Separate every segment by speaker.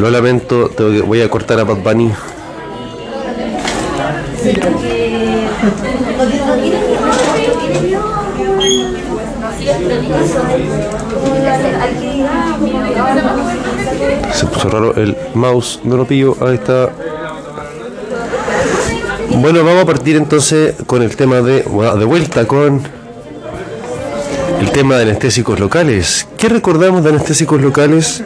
Speaker 1: Lo lamento, tengo que- voy a cortar a Bad Bunny. Se puso raro el mouse, no lo pillo, ahí está. Bueno, vamos a partir entonces con el tema de, de vuelta con el tema de anestésicos locales. ¿Qué recordamos de anestésicos locales?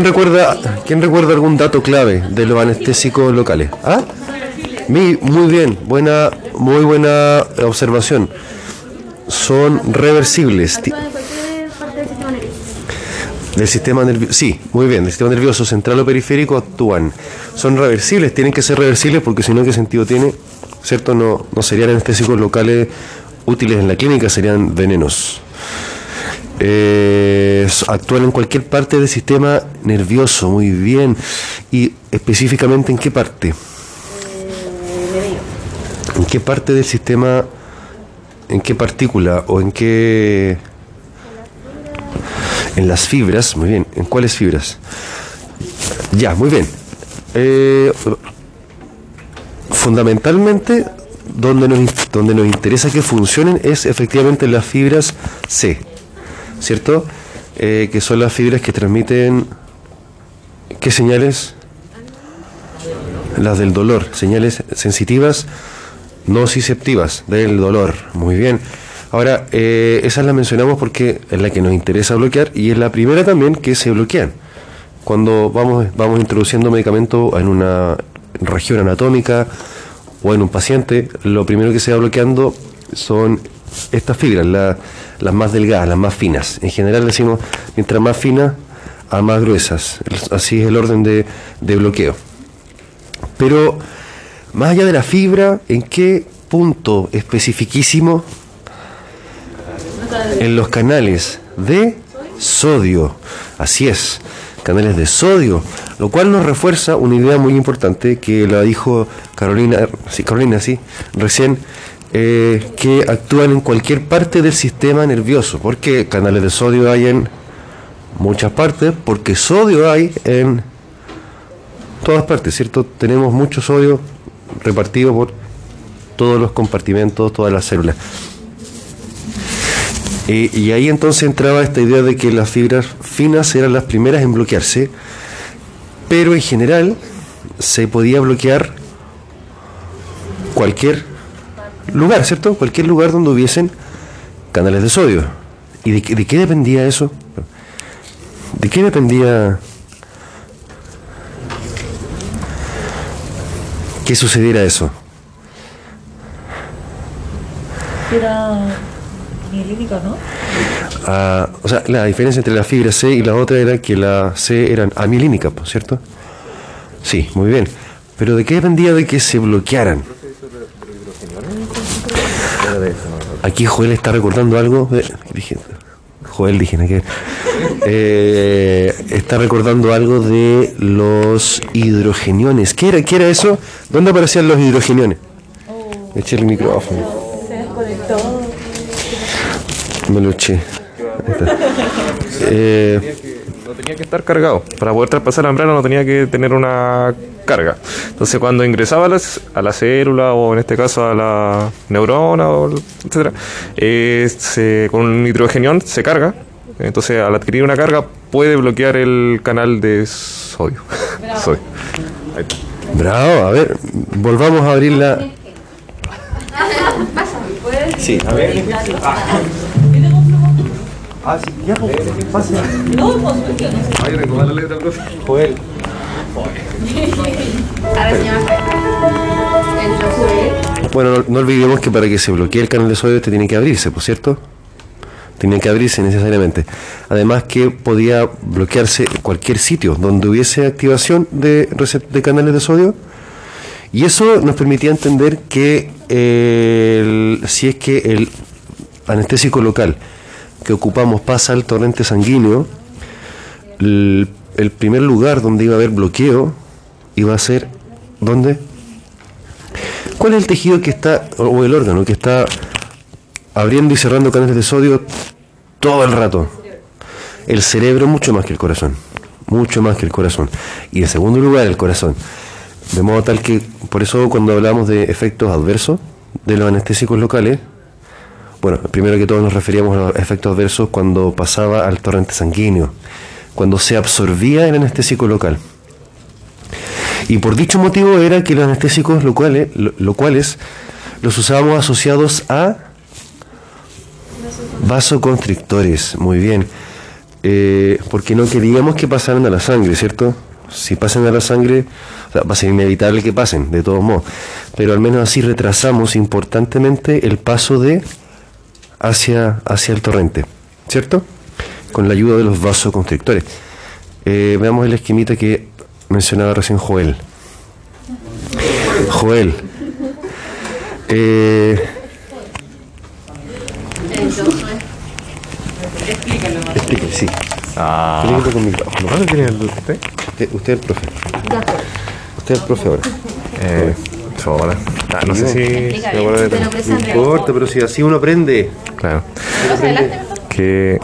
Speaker 1: ¿Quién recuerda, ¿Quién recuerda algún dato clave de los anestésicos locales? ¿Ah? Muy bien, buena, muy buena observación. Son reversibles. Del sistema nervioso. Sí, muy bien. Del sistema nervioso central o periférico actúan. Son reversibles, tienen que ser reversibles porque si no, ¿qué sentido tiene? ¿Cierto? No, no serían anestésicos locales útiles en la clínica, serían venenos. Eh, actúan en cualquier parte del sistema nervioso, muy bien. ¿Y específicamente en qué parte? ¿En qué parte del sistema, en qué partícula o en qué... En las fibras, muy bien. ¿En cuáles fibras? Ya, muy bien. Eh, fundamentalmente, donde nos, donde nos interesa que funcionen es efectivamente en las fibras C, ¿cierto? Eh, que son las fibras que transmiten... ¿Qué señales? Las del dolor, señales sensitivas nociceptivas del dolor. Muy bien. Ahora, eh, esas las mencionamos porque es la que nos interesa bloquear y es la primera también que se bloquean. Cuando vamos, vamos introduciendo medicamento en una región anatómica o en un paciente, lo primero que se va bloqueando son estas fibras, la- las más delgadas, las más finas. En general decimos, mientras más finas, a más gruesas. Así es el orden de, de bloqueo. Pero más allá de la fibra, ¿en qué punto especificísimo? En los canales de sodio. Así es, canales de sodio. Lo cual nos refuerza una idea muy importante que la dijo Carolina, sí, Carolina, sí, recién, eh, que actúan en cualquier parte del sistema nervioso. Porque canales de sodio hay en muchas partes, porque sodio hay en todas partes, ¿cierto? Tenemos mucho sodio repartido por todos los compartimentos, todas las células. Y, y ahí entonces entraba esta idea de que las fibras finas eran las primeras en bloquearse, pero en general se podía bloquear cualquier lugar, ¿cierto? Cualquier lugar donde hubiesen canales de sodio. ¿Y de, qué- de qué dependía eso? ¿De qué dependía que sucediera eso?
Speaker 2: Era ¿no?
Speaker 1: Ah, o sea, la diferencia entre la fibra C y la otra era que la C eran amielínicas, ¿pues, ¿cierto? Sí, muy bien. Pero ¿de qué dependía de que se bloquearan? Aquí Joel está recordando algo. de- Joel dije, ¿no? que eh, está recordando algo de los hidrogeniones. ¿Qué era, ¿Qué era eso? ¿Dónde aparecían los hidrogeniones? Eché el micrófono.
Speaker 2: Se desconectó.
Speaker 1: Me lo eché. Eh,
Speaker 3: No tenía que estar cargado. Para poder traspasar la membrana no tenía que tener una carga. Entonces cuando ingresaba a, las- a la célula o en este caso a la neurona, o etcétera, eh, se- con un hidrogenión se carga. Entonces al adquirir una carga puede bloquear el canal de sodio. sodio. Ahí está.
Speaker 1: Bravo, a ver, volvamos a abrir la. Sí, a ver. Ah, sí, ya, pues, pase.
Speaker 3: Ay, recordar la letra, profe.
Speaker 1: Joel. Bueno, no, olvidemos que para que se bloquee el canal de sodio este tiene que abrirse, ¿por cierto? Tiene que abrirse necesariamente. Además que podía bloquearse cualquier sitio donde hubiese activación de, de canales de sodio. Y eso nos permitía entender que si es que el anestésico local que ocupamos pasa al torrente sanguíneo, el, el primer lugar donde iba a haber bloqueo iba a ser ¿dónde? ¿Cuál es el tejido que está o el órgano que está abriendo y cerrando canales de sodio todo el rato? El cerebro mucho más que el corazón, mucho más que el corazón. Y en segundo lugar, el corazón. De modo tal que, por eso cuando hablamos de efectos adversos de los anestésicos locales, bueno, primero que todo nos referíamos a los efectos adversos cuando pasaba al torrente sanguíneo, cuando se absorbía el anestésico local. Y por dicho motivo era que los anestésicos locales, lo- locales los usábamos asociados a vasoconstrictores, muy bien. Eh, porque no queríamos que pasaran a la sangre, ¿cierto? Si pasan a la sangre, va a ser inevitable que pasen, de todos modos. Pero al menos así retrasamos importantemente el paso de hacia, hacia el torrente, ¿cierto? Con la ayuda de los vasoconstrictores. Eh, veamos el esquemita que mencionaba recién Joel. Joel. Eh, explíquele, sí.
Speaker 3: Ah,
Speaker 1: Explíquele con micrófono.
Speaker 3: ¿dónde tiene el usted?
Speaker 1: Usted, usted es el profe. Usted es el profe ahora.
Speaker 3: Eh, chola. Ah, no sé si de
Speaker 1: No importa, pero si así uno aprende.
Speaker 3: Claro. Que,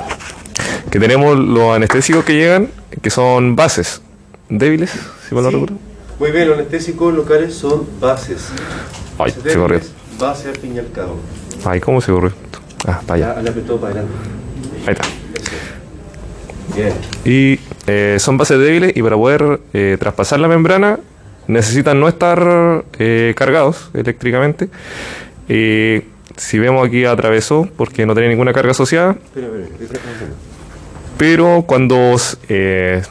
Speaker 3: que tenemos los anestésicos que llegan, que son bases débiles, si mal no recuerdo.
Speaker 1: Muy bien, los anestésicos locales son bases.
Speaker 3: Ay, se corrió.
Speaker 1: Base al fin y al cabo.
Speaker 3: Ay, ¿cómo se corrió? Ah,
Speaker 1: apretó para adelante.
Speaker 3: Ahí está.
Speaker 1: Bien.
Speaker 3: Y eh, son bases débiles y para poder eh, traspasar la membrana necesitan no estar eh, cargados eléctricamente. Y si vemos aquí atravesó porque no tenía ninguna carga asociada,
Speaker 1: Espera, espera, ¿qué está pasando?
Speaker 3: Pero cuando eh,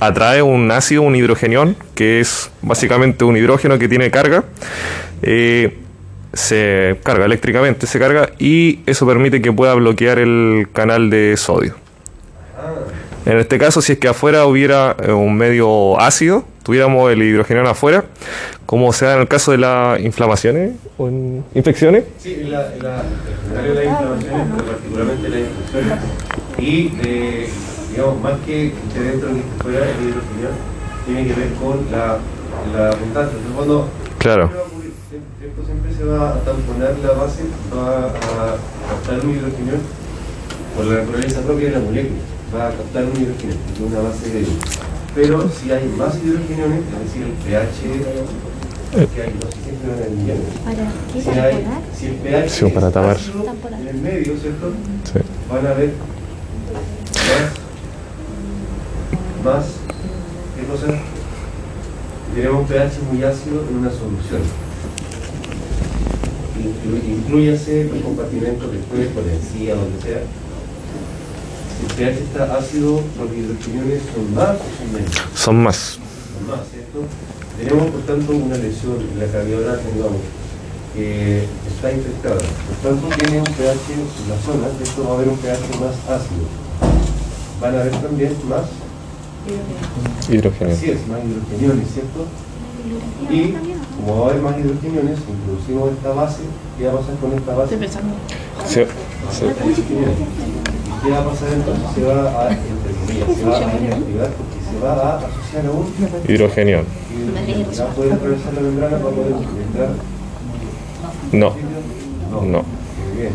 Speaker 3: atrae un ácido, un hidrogenión, que es básicamente un hidrógeno que tiene carga, eh, se carga eléctricamente, se carga y eso permite que pueda bloquear el canal de sodio. En este caso, si es que afuera hubiera eh, un medio ácido, tuviéramos el hidrogenión afuera, como se da en el caso de las inflamaciones o en infecciones,
Speaker 1: Sí, la, la, en las inflamaciones, pero particularmente las infecciones. Y, eh, digamos, más que que esté dentro ni que fuera el hidrogenión, tiene que ver con la, la abundancia. Entonces, cuando
Speaker 3: Claro.
Speaker 1: Esto siempre se va a tamponar la base, va a captar un hidrogenión por la naturaleza propia de la molécula. Va a captar un hidrogenión, que es una base de Pero si hay más hidrogeniones, es decir, el pH que hay, no sé si siempre van a millones.
Speaker 2: ¿Para qué?
Speaker 1: Si,
Speaker 2: ¿Para
Speaker 1: hay, si el pH
Speaker 3: Sí, para
Speaker 1: es en el medio, ¿cierto?
Speaker 3: Sí.
Speaker 1: Van a haber más, más, ¿qué cosa? Tenemos un pH muy ácido en una solución. Inclu- Inclúyase el compartimento después, por encía, donde sea. Si el pH está ácido, los hidrogeniones son más o son menos
Speaker 3: Son más.
Speaker 1: más, ¿cierto? Tenemos, por tanto, una lesión en la cavidad oral, digamos, que está infectada. Por tanto, tiene un pH en la zona, esto va a haber un pH más ácido. Van a haber también más,
Speaker 3: Hidrógeno.
Speaker 1: así es, más hidrogeniones, ¿cierto? Y como va a haber más hidrogeniones, introducimos esta base, ¿qué va a pasar con esta base?
Speaker 3: Sí. Sí.
Speaker 1: ¿Y qué va a pasar entonces? Se va a, entre comillas, se va a inactivar porque se va a asociar a un
Speaker 3: Hidrogenión.
Speaker 1: y va a poder atravesar la membrana para poder entrar
Speaker 3: No.
Speaker 1: No.
Speaker 3: No.
Speaker 1: Muy bien.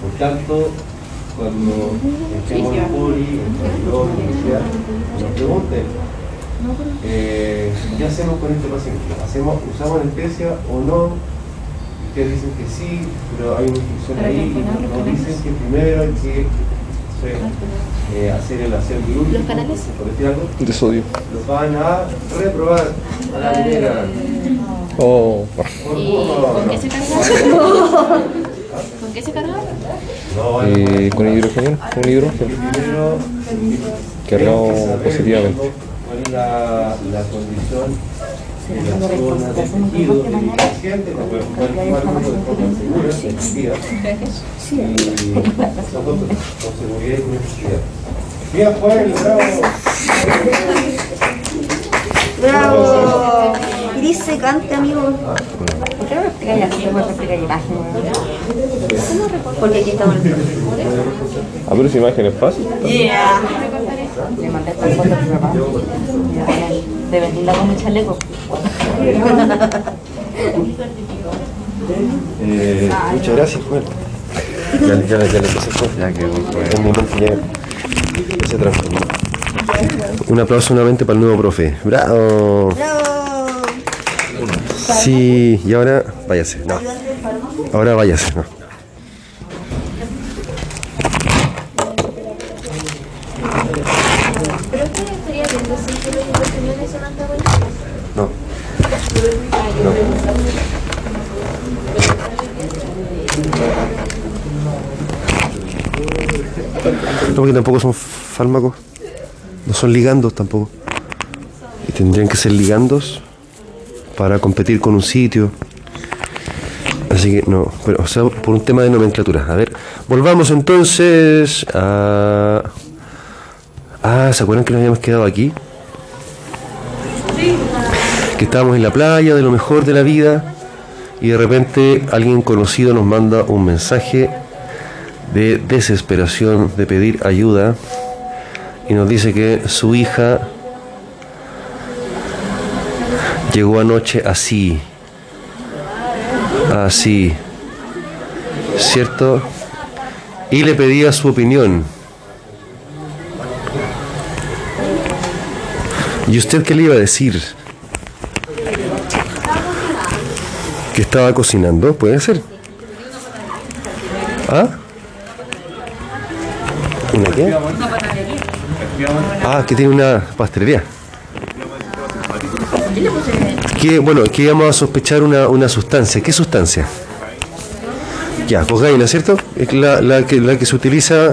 Speaker 1: Por tanto, cuando estemos en poli, en que sea, nos pregunten, eh, ¿qué hacemos con este paciente? ¿Hacemos, ¿Usamos anestesia o no? Ustedes dicen que sí, pero hay una instrucción ahí y nos nos dicen que primero hay que eh, hacer el aseo quirúrgico.
Speaker 2: ¿Los canales?
Speaker 1: Por decir algo,
Speaker 3: De sodio.
Speaker 1: los van a reprobar a la primera.
Speaker 3: Oh.
Speaker 2: ¿Y con qué se carga? ¿Con qué se carga?
Speaker 1: No, van a-
Speaker 3: Eh, con hidrogenión. Con hidrógeno. Cargado positivamente.
Speaker 1: ¿Cuál es la, la condición. Bien, Juan, bravo.
Speaker 4: ¡Bravo! Y dice, cante, amigo. ¿Por qué no explicáis así? ¿Cómo se explica la imagen? Porque aquí estamos en el
Speaker 3: Ah, pero esa imagen es fácil.
Speaker 4: Yeah. Le mandé esta foto a tu papá. De venirla con mi chaleco.
Speaker 1: Eh, muchas gracias, Juan. Ya, ya, ya le pasé.
Speaker 3: Ya que
Speaker 1: En mi mente ya. Se transformó. Un aplauso nuevamente para el nuevo profe. ¡Bravo!
Speaker 4: ¡Bravo!
Speaker 1: Sí, y ahora váyase. No. Ahora váyase. No.
Speaker 2: ¿Pero usted estaría viendo si que las opiniones son antagonistas?
Speaker 1: No. No, porque tampoco son fármacos. No son ligandos tampoco. Y tendrían que ser ligandos para competir con un sitio. Así que no, pero o sea, por un tema de nomenclatura. A ver, volvamos entonces a... Ah, ¿se acuerdan que nos habíamos quedado aquí? Que estábamos en la playa, de lo mejor de la vida, y de repente alguien conocido nos manda un mensaje de desesperación, de pedir ayuda, y nos dice que su hija llegó anoche así, así, ¿cierto? Y le pedía su opinión. ¿Y usted qué le iba a decir? Que estaba cocinando, puede ser. ¿Ah? ¿Una qué? Ah, que tiene una pastelería. Que, bueno, que íbamos a sospechar una, una sustancia. ¿Qué sustancia? Ya, cocaína, ¿cierto? Es la, la que, la que se utiliza,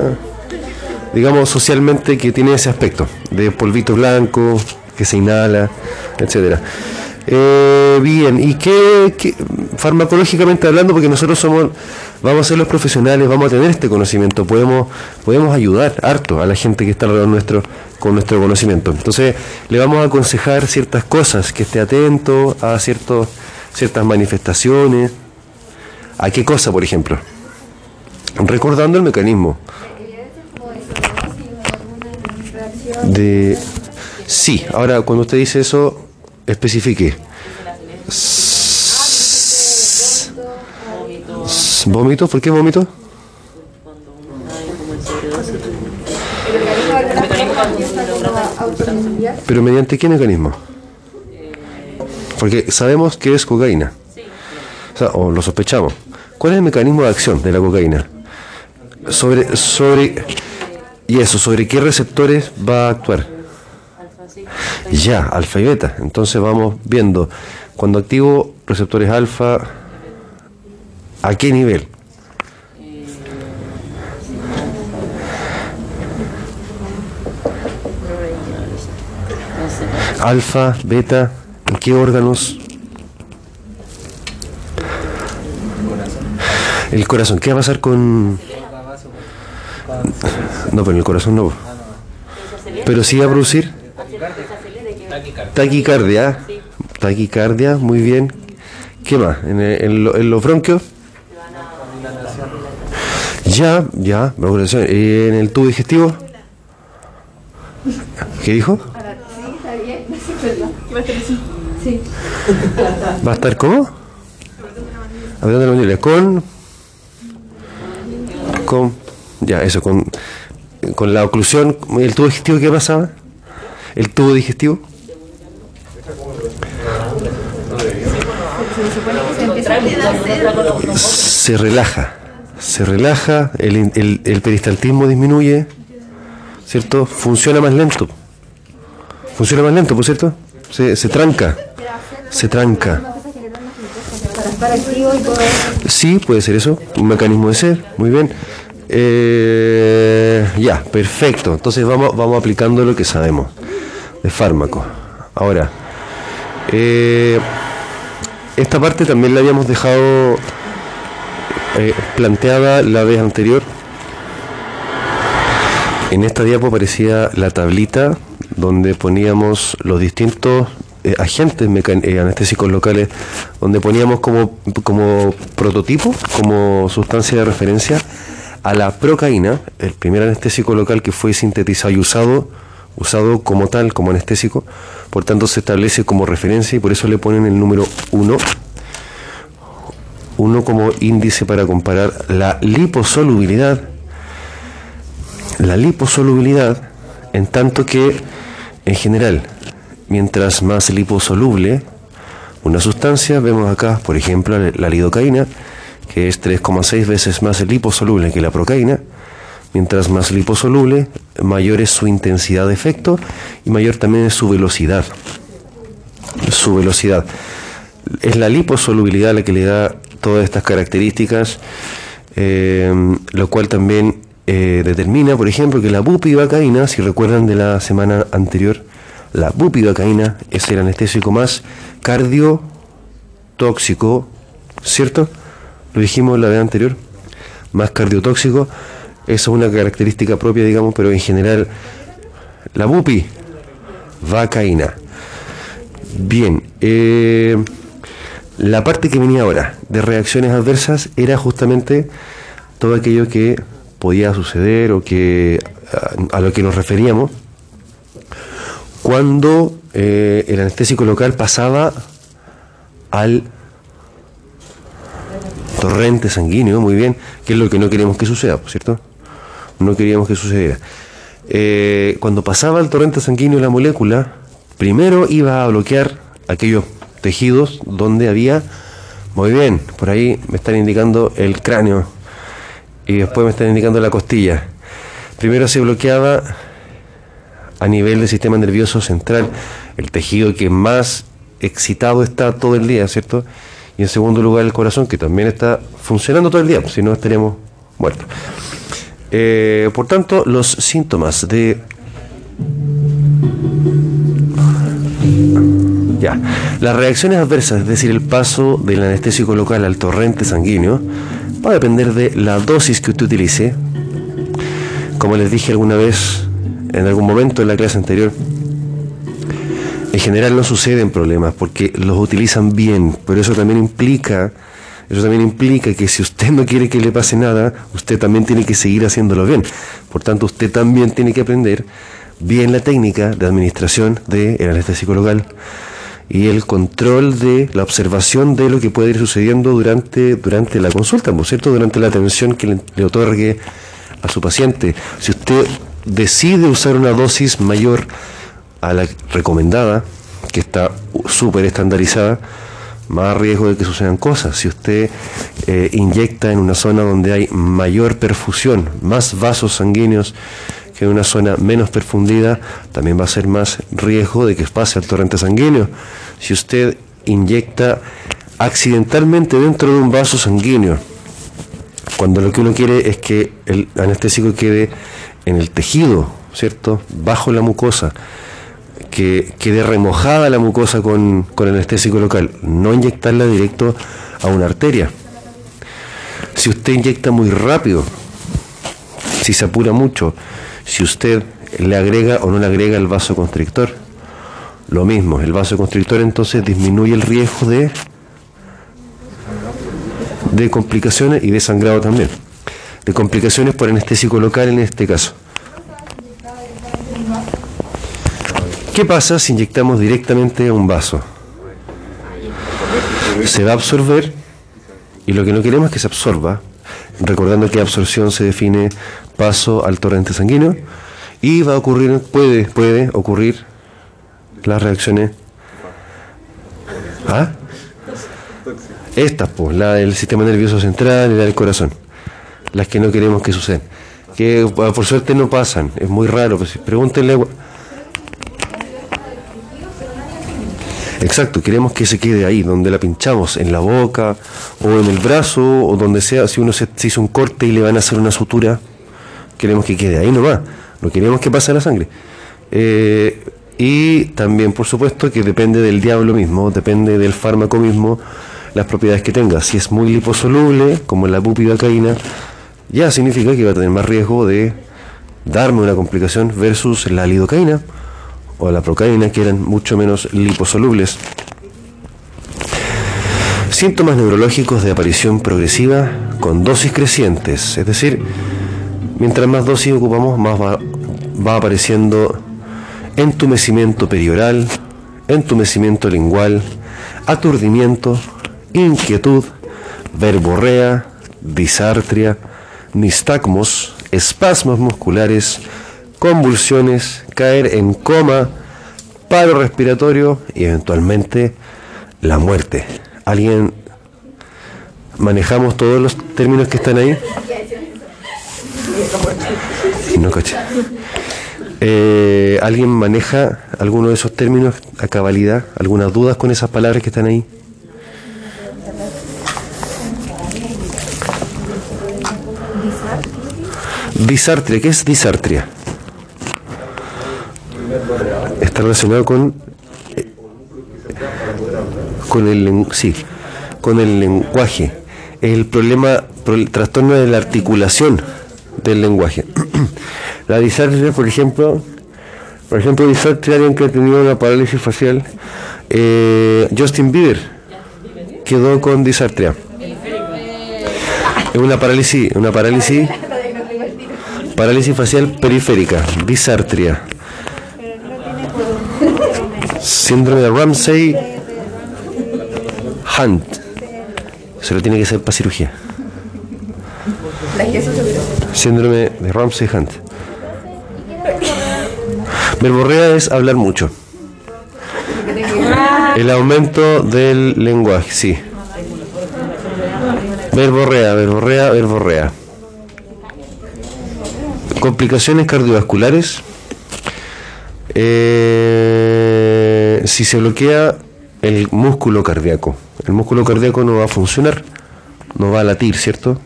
Speaker 1: digamos, socialmente, que tiene ese aspecto, de polvito blanco, que se inhala, etcétera. Eh, bien, ¿y qué, farmacológicamente hablando? Porque nosotros somos, vamos a ser los profesionales, vamos a tener este conocimiento, podemos, podemos ayudar harto a la gente que está alrededor nuestro con nuestro conocimiento. Entonces, le vamos a aconsejar ciertas cosas, que esté atento a ciertos, ciertas manifestaciones. ¿A qué cosa, por ejemplo? Recordando el mecanismo de... Sí, ahora cuando usted dice eso, especifique. ¿Vómito? ¿Por qué vómito? ¿Pero mediante qué mecanismo? Porque sabemos que es cocaína. O lo sospechamos. ¿Cuál es el mecanismo de acción de la cocaína? Sobre, sobre, y eso, ¿sobre qué receptores va a actuar? Ya, alfa y beta. Entonces vamos viendo, cuando activo receptores alfa, ¿a qué nivel? Alfa, beta, ¿en qué órganos? El corazón, ¿qué va a pasar con...? No, pero el corazón no. Pero sí va a producir taquicardia. Taquicardia, muy bien. ¿Qué más? ¿En, el- en lo- en los bronquios? Ya, ya. ¿Y en el tubo digestivo? ¿Qué dijo? ¿Va a estar cómo? De la mandíbula. Con. Con. Ya, eso, con. Con la oclusión. ¿El tubo digestivo qué pasaba? ¿El tubo digestivo? Se relaja. Se relaja, el, peristaltismo disminuye, ¿cierto? Funciona más lento. Funciona más lento, ¿por cierto? Se, se tranca. Se tranca. Sí, puede ser eso, un mecanismo de ser, muy bien. Eh, ya, perfecto. Entonces vamos, vamos aplicando lo que sabemos de fármaco. Ahora, eh, esta parte también la habíamos dejado eh, planteada la vez anterior. En esta diapo aparecía la tablita donde poníamos los distintos eh, agentes eh, anestésicos locales, donde poníamos como, como prototipo, como sustancia de referencia, a la procaína, el primer anestésico local que fue sintetizado y usado, usado como tal, como anestésico, por tanto se establece como referencia y por eso le ponen el número 1 uno como índice para comparar la liposolubilidad. La liposolubilidad, en tanto que, en general, mientras más liposoluble una sustancia, vemos acá, por ejemplo, la lidocaína, que es 3,6 veces más liposoluble que la procaína, mientras más liposoluble, mayor es su intensidad de efecto y mayor también es su velocidad. Su velocidad. Es la liposolubilidad la que le da todas estas características, eh, lo cual también eh, determina, por ejemplo, que la bupivacaína, si recuerdan de la semana anterior, la bupivacaína es el anestésico más cardiotóxico, ¿cierto? Lo dijimos la vez anterior, más cardiotóxico. Es una característica propia, digamos, pero en general, la bupi, vacaína. Bien, eh, la parte que venía ahora de reacciones adversas era justamente todo aquello que podía suceder o que a, lo que nos referíamos cuando eh, el anestésico local pasaba al torrente sanguíneo, muy bien, que es lo que no queremos que suceda, ¿cierto? No queríamos que sucediera. Eh, cuando pasaba al torrente sanguíneo la molécula, primero iba a bloquear aquellos tejidos donde había, muy bien, por ahí me están indicando el cráneo y después me están indicando la costilla. Primero se bloqueaba a nivel del sistema nervioso central, el tejido que más excitado está todo el día, ¿cierto? Y en segundo lugar el corazón, que también está funcionando todo el día, si no estaríamos muertos. Eh, por tanto, los síntomas de... Ya, las reacciones adversas, es decir, el paso del anestésico local al torrente sanguíneo, va a depender de la dosis que usted utilice. Como les dije alguna vez, en algún momento en la clase anterior, en general no suceden problemas porque los utilizan bien, pero eso también implica, eso también implica que si usted no quiere que le pase nada, usted también tiene que seguir haciéndolo bien. Por tanto, usted también tiene que aprender bien la técnica de administración del anestésico local y el control de la observación de lo que puede ir sucediendo durante, durante la consulta, ¿no es cierto? Durante la atención que le, le otorgue a su paciente. Si usted decide usar una dosis mayor a la recomendada, que está súper estandarizada, más riesgo de que sucedan cosas. Si usted eh, inyecta en una zona donde hay mayor perfusión, más vasos sanguíneos que en una zona menos perfundida, también va a ser más riesgo de que pase al torrente sanguíneo. Si usted inyecta accidentalmente dentro de un vaso sanguíneo, cuando lo que uno quiere es que el anestésico quede en el tejido, ¿cierto? Bajo la mucosa, que quede remojada la mucosa con, con anestésico local, no inyectarla directo a una arteria. Si usted inyecta muy rápido, si se apura mucho, si usted le agrega o no le agrega el vaso constrictor, lo mismo, el vaso constrictor entonces disminuye el riesgo de, de complicaciones y de sangrado también. De complicaciones por anestésico local en este caso. ¿Qué pasa si inyectamos directamente a un vaso? Se va a absorber y lo que no queremos es que se absorba, recordando que absorción se define paso al torrente sanguíneo y va a ocurrir, puede, puede ocurrir las reacciones. ¿Ah? Estas, pues, la del sistema nervioso central y la del corazón, las que no queremos que sucedan. Que por suerte no pasan, es muy raro, pues, pregúntenle Exacto, queremos que se quede ahí, donde la pinchamos, en la boca o en el brazo o donde sea. Si uno se, hizo un corte y le van a hacer una sutura, queremos que quede ahí nomás. No queremos que pase la sangre. Eh, y también, por supuesto, que depende del diablo mismo, depende del fármaco mismo, las propiedades que tenga. Si es muy liposoluble, como la bupivacaína, ya significa que va a tener más riesgo de darme una complicación versus la lidocaína o la procaína, que eran mucho menos liposolubles. Síntomas neurológicos de aparición progresiva con dosis crecientes, es decir, mientras más dosis ocupamos, más va, va apareciendo entumecimiento perioral, entumecimiento lingual, aturdimiento, inquietud, verborrea, disartria, nistagmos, espasmos musculares, convulsiones, caer en coma, paro respiratorio y eventualmente la muerte. ¿Alguien manejamos todos los términos que están ahí? No coche. Eh, ¿Alguien maneja alguno de esos términos a cabalidad? ¿Algunas dudas con esas palabras que están ahí? Disartria, ¿qué es disartria? Está relacionado con con el sí, con el lenguaje. El problema, pro- el trastorno de la articulación del lenguaje. la disartria, por ejemplo, por ejemplo, disartria alguien que ha tenido una parálisis facial. eh, Justin Bieber quedó con disartria. Es una parálisis, una parálisis, parálisis facial periférica, disartria. Síndrome de Ramsey Hunt. Se lo tiene que hacer para cirugía. Síndrome de Ramsey Hunt. Verborrea es hablar mucho. El aumento del lenguaje, sí. Verborrea, verborrea, verborrea. Complicaciones cardiovasculares. Eh, si se bloquea el músculo cardíaco, el músculo cardíaco no va a funcionar, no va a latir, ¿cierto?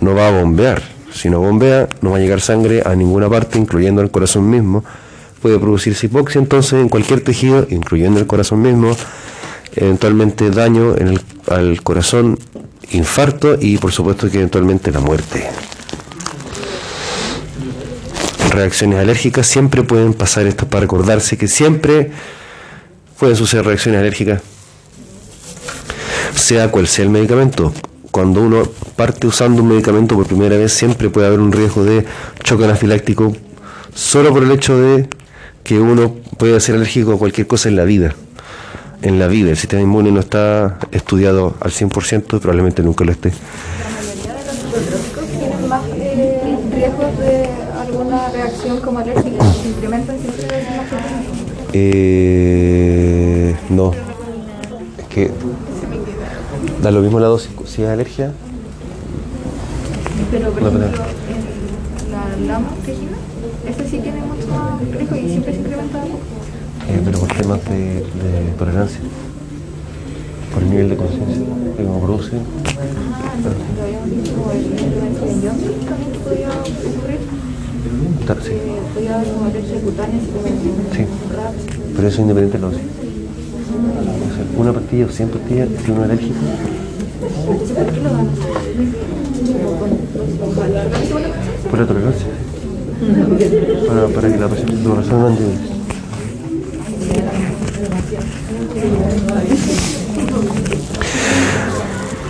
Speaker 1: No va a bombear. Si no bombea, no va a llegar sangre a ninguna parte, incluyendo el corazón mismo. Puede producirse hipoxia entonces en cualquier tejido, incluyendo el corazón mismo. Eventualmente daño en el, al corazón, infarto y por supuesto que eventualmente la muerte reacciones alérgicas, siempre pueden pasar esto para recordarse que siempre pueden suceder reacciones alérgicas, sea cual sea el medicamento. Cuando uno parte usando un medicamento por primera vez, siempre puede haber un riesgo de choque anafiláctico, solo por el hecho de que uno puede ser alérgico a cualquier cosa en la vida. En la vida, el sistema inmune no está estudiado al 100% y probablemente nunca lo esté.
Speaker 5: tienen más eh, riesgos de alguna reacción como alérgica, se incrementan siempre de alguna forma.
Speaker 1: Eh, no. Es que da lo mismo la dosis. Si es alergia,
Speaker 5: Pero por
Speaker 1: No,
Speaker 5: ejemplo, en la lama tejida, ese sí tiene mucho más riesgo y siempre se incrementa poco.
Speaker 1: eh, pero por temas de, de tolerancia, por el nivel de conciencia que como producen.
Speaker 5: Ah, no, lo habíamos dicho el de Johnson también podía ocurrir,
Speaker 1: sí,
Speaker 5: si
Speaker 1: Sí. pero eso es independiente de la dosis. O sea, una pastilla o 100 pastillas tiene un alérgico.
Speaker 5: Entonces, ¿por
Speaker 1: la tolerancia. Para, que la paciente lo resuelvan de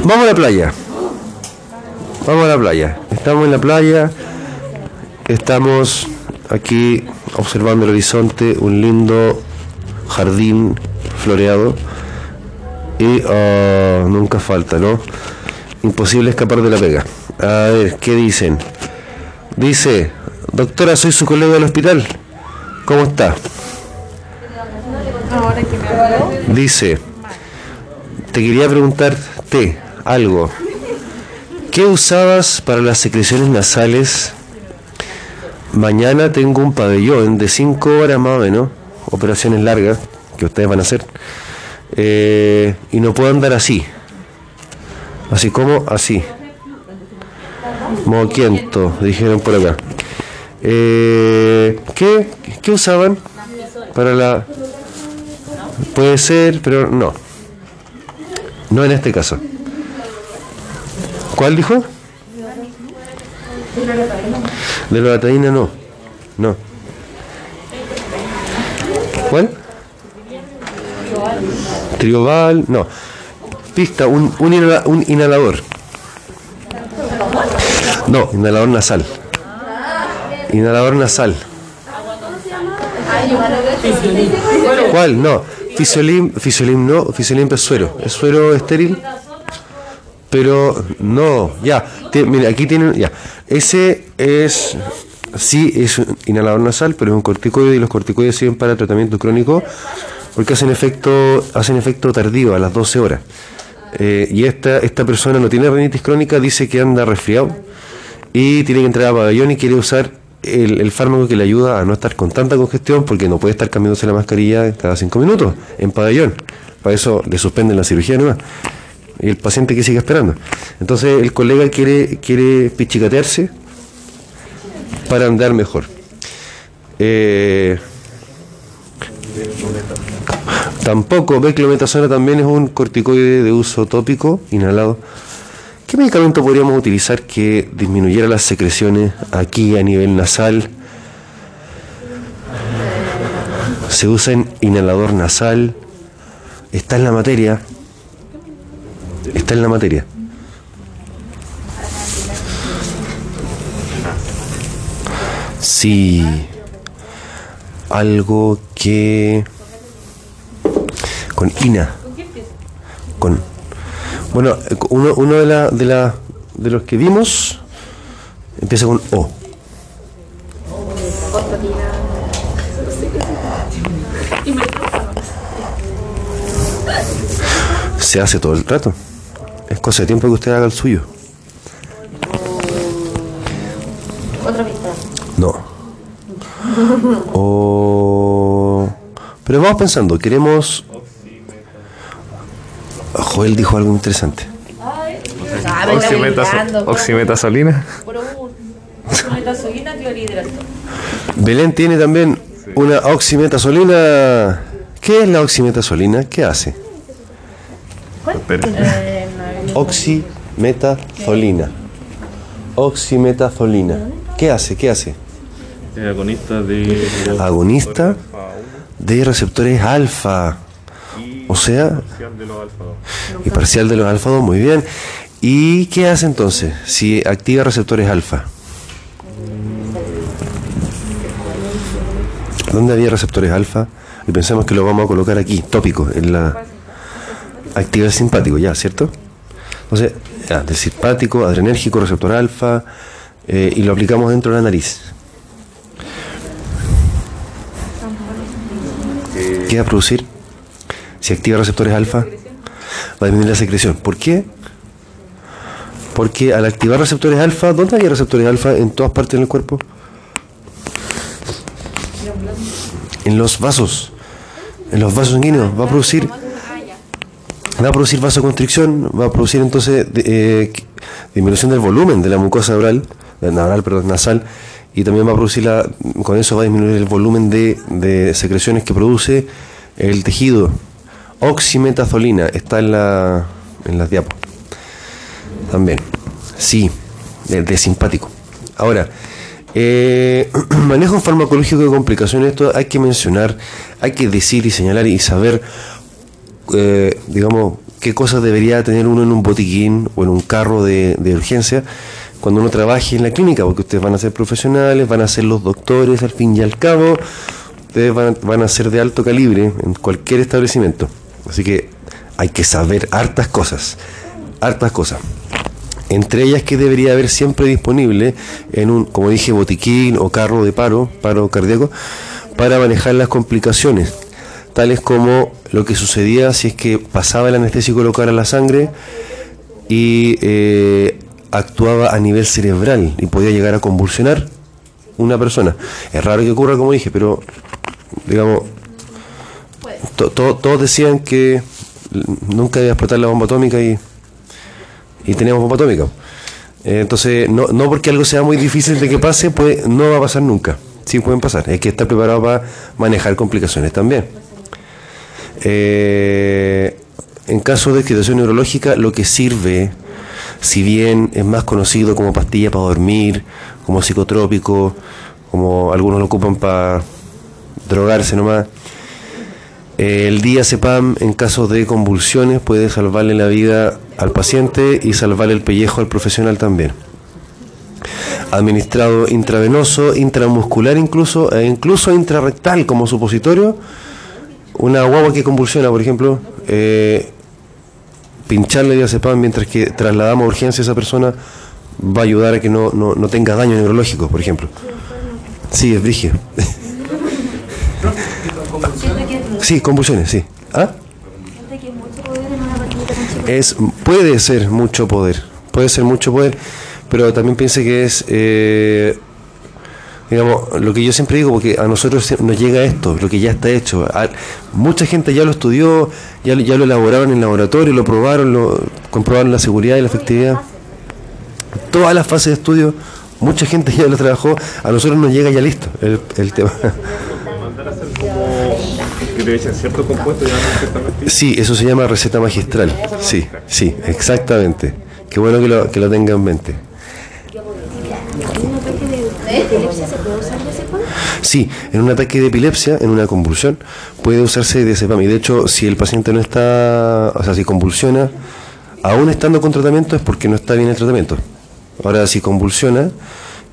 Speaker 1: Vamos a la playa. Vamos a la playa. Estamos en la playa. Estamos aquí observando el horizonte, un lindo jardín floreado. Y ah, nunca falta, ¿no? Imposible escapar de la pega. A ver, ¿qué dicen? Dice, doctora, soy su colega del hospital. ¿Cómo está? Dice, te quería preguntarte algo. ¿Qué usabas para las secreciones nasales? Mañana tengo un pabellón de 5 horas más o menos, operaciones largas que ustedes van a hacer, eh, y no puedo andar así. Así como así. Moquiento, dijeron por acá. Eh, ¿qué, ¿Qué usaban para la... Puede ser, pero no. No en este caso. ¿Cuál dijo? De la batallina no. No. ¿Cuál? Trioval, no. Pista, un, un, un inhalador. No, inhalador nasal. Inhalador nasal. ¿Cuál? No. Fisiolim, fisiolim no, fisiolim es suero. Es suero estéril. Pero no, ya. Ti- mira, aquí tienen, ya. Ese es, sí, es un inhalador nasal, pero es un corticoide y los corticoides sirven para tratamiento crónico porque hacen efecto, hacen efecto tardío a las 12 horas. Eh, y esta, esta persona no tiene rinitis crónica, dice que anda resfriado y tiene que entrar a pabellón y quiere usar el, el fármaco que le ayuda a no estar con tanta congestión porque no puede estar cambiándose la mascarilla cada 5 minutos en pabellón. Para eso le suspenden la cirugía nueva. Y el paciente que sigue esperando. Entonces el colega quiere, quiere pichicatearse para andar mejor. Eh, tampoco, beclometasona también es un corticoide de uso tópico, inhalado. ¿Qué medicamento podríamos utilizar que disminuyera las secreciones aquí a nivel nasal? Se usa en inhalador nasal. Está en la materia. Está en la materia. Sí. Algo que... Con INA. Con... Bueno, uno, uno de, la, de, la, de los que vimos empieza con O. Se hace todo el rato. Es cosa de tiempo que usted haga el suyo. No. O... Pero vamos pensando, queremos... Joel dijo algo interesante.
Speaker 5: Ah,
Speaker 3: oximetazolina.
Speaker 5: Oximetazolina, clorhidrato.
Speaker 1: Belén tiene también una oximetazolina. ¿Qué es la oximetazolina? ¿Qué hace?
Speaker 3: Espera.
Speaker 1: Oximetazolina. Oximetazolina. ¿Qué hace? ¿Qué hace?
Speaker 3: Es agonista de.
Speaker 1: Agonista de receptores alfa. O sea, y parcial de los alfa 2, muy bien. ¿Y qué hace entonces si activa receptores alfa? ¿Dónde había receptores alfa? Y pensamos que lo vamos a colocar aquí, tópico, en la activa simpático, ya, ¿cierto? Entonces, ya, del simpático, adrenérgico, receptor alfa, eh, y lo aplicamos dentro de la nariz. ¿Qué va a producir? Si activa receptores alfa, va a disminuir la secreción. ¿Por qué? Porque al activar receptores alfa, ¿dónde hay receptores alfa en todas partes del cuerpo? En los vasos. En los vasos sanguíneos. Va a producir va a producir vasoconstricción, va a producir entonces de- eh, disminución del volumen de la mucosa oral, eh, oral, perdón, nasal, y también va a producir la, con eso va a disminuir el volumen de, de secreciones que produce el tejido. Oximetazolina está en la en las diapos. También. Sí, de, simpático. Ahora, eh, manejo farmacológico de complicaciones, esto hay que mencionar, hay que decir y señalar y saber eh, digamos, qué cosas debería tener uno en un botiquín o en un carro de, de urgencia cuando uno trabaje en la clínica, porque ustedes van a ser profesionales, van a ser los doctores al fin y al cabo, ustedes van, van a ser de alto calibre en cualquier establecimiento. Así que hay que saber hartas cosas, hartas cosas. Entre ellas que debería haber siempre disponible en un, como dije, botiquín o carro de paro, paro cardíaco, para manejar las complicaciones, tales como lo que sucedía si es que pasaba el anestésico local a la sangre y eh, actuaba a nivel cerebral y podía llegar a convulsionar una persona. Es raro que ocurra, como dije, pero digamos, to- to- todos decían que nunca iba a explotar la bomba atómica y y tenemos bomba atómica. Eh, entonces, no, no porque algo sea muy difícil de que pase, pues no va a pasar nunca. Sí pueden pasar. Hay que estar preparado para manejar complicaciones también. Eh, en caso de excitación neurológica, lo que sirve, si bien es más conocido como pastilla para dormir, como psicotrópico, como algunos lo ocupan para drogarse nomás, eh, El diazepam en caso de convulsiones puede salvarle la vida al paciente y salvarle el pellejo al profesional también. Administrado intravenoso, intramuscular incluso, e incluso intrarrectal como supositorio. Una guagua que convulsiona, por ejemplo, eh, pincharle diazepam mientras que trasladamos a urgencia a esa persona va a ayudar a que no, no, no tenga daño neurológico, por ejemplo. Sí, es brígido. Sí, convulsiones, sí. ¿Ah? Es, puede ser mucho poder, puede ser mucho poder, pero también piense que es, eh, digamos, lo que yo siempre digo, porque a nosotros nos llega esto, lo que ya está hecho. A- mucha gente ya lo estudió, ya, lo- ya lo elaboraron en laboratorio, lo probaron, lo comprobaron la seguridad y la efectividad. Todas las fases de estudio, mucha gente ya lo trabajó, a nosotros nos llega ya listo el, el tema.
Speaker 3: Cierto compuesto.
Speaker 1: Sí, eso se llama receta magistral. Sí, sí, exactamente. Qué bueno que lo, que lo tenga en mente. Sí, en un ataque de epilepsia, en una convulsión, puede usarse diazepam. Y de hecho, si el paciente no está, o sea, si convulsiona, aún estando con tratamiento es porque no está bien el tratamiento. Ahora, si convulsiona